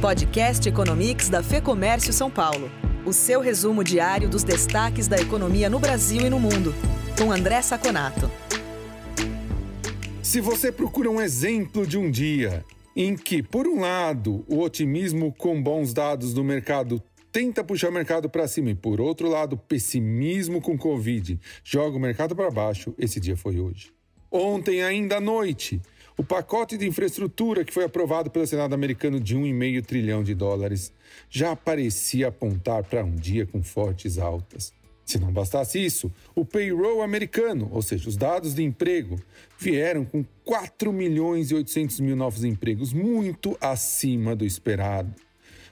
Podcast Economics da Fê Comércio São Paulo. O seu resumo diário dos destaques da economia no Brasil e no mundo. Com André Saconato. Se você procura um exemplo de um dia em que, por um lado, o otimismo com bons dados do mercado tenta puxar o mercado para cima e, por outro lado, o pessimismo com Covid joga o mercado para baixo, esse dia foi hoje. Ontem, ainda à noite, o pacote de infraestrutura que foi aprovado pelo Senado americano de 1,5 trilhão de dólares já parecia apontar para um dia com fortes altas. Se não bastasse isso, o payroll americano, ou seja, os dados de emprego, vieram com 4 milhões e 800 mil novos empregos, muito acima do esperado.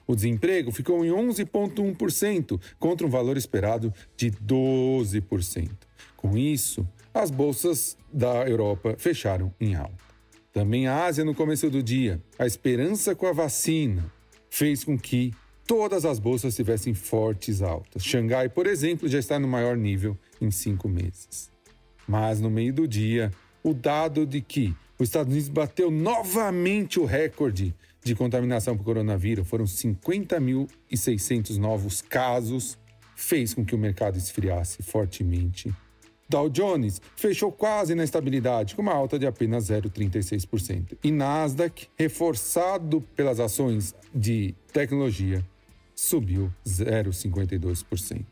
O desemprego ficou em 11,1% contra um valor esperado de 12%. Com isso, as bolsas da Europa fecharam em alta. Também a Ásia no começo do dia, a esperança com a vacina fez com que todas as bolsas tivessem fortes altas. Xangai, por exemplo, já está no maior nível em cinco meses. Mas no meio do dia, o dado de que os Estados Unidos bateu novamente o recorde de contaminação por coronavírus, foram 50.600 novos casos, fez com que o mercado esfriasse fortemente Dow Jones fechou quase na estabilidade, com uma alta de apenas 0,36%. E Nasdaq, reforçado pelas ações de tecnologia, subiu 0,52%.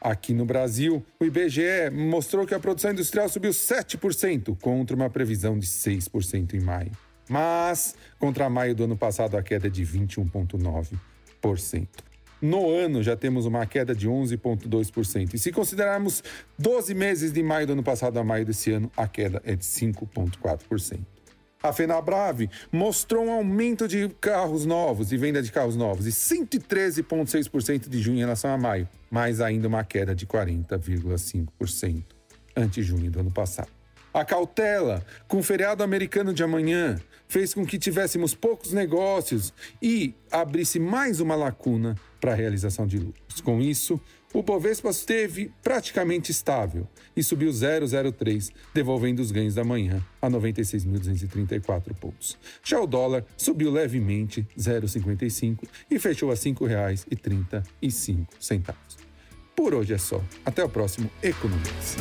Aqui no Brasil, o IBGE mostrou que a produção industrial subiu 7%, contra uma previsão de 6% em maio. Mas, contra maio do ano passado, a queda é de 21,9%. No ano já temos uma queda de 11,2%. E se considerarmos 12 meses de maio do ano passado a maio desse ano, a queda é de 5,4%. A Fenabrave mostrou um aumento de carros novos e venda de carros novos de 113,6% de junho em relação a maio, mas ainda uma queda de 40,5% ante junho do ano passado. A cautela com o feriado americano de amanhã fez com que tivéssemos poucos negócios e abrisse mais uma lacuna para a realização de lucros. Com isso, o Bovespa esteve praticamente estável e subiu 0,03, devolvendo os ganhos da manhã a 96.234 pontos. Já o dólar subiu levemente 0,55 e fechou a R$ 5,35. Por hoje é só. Até o próximo Economics.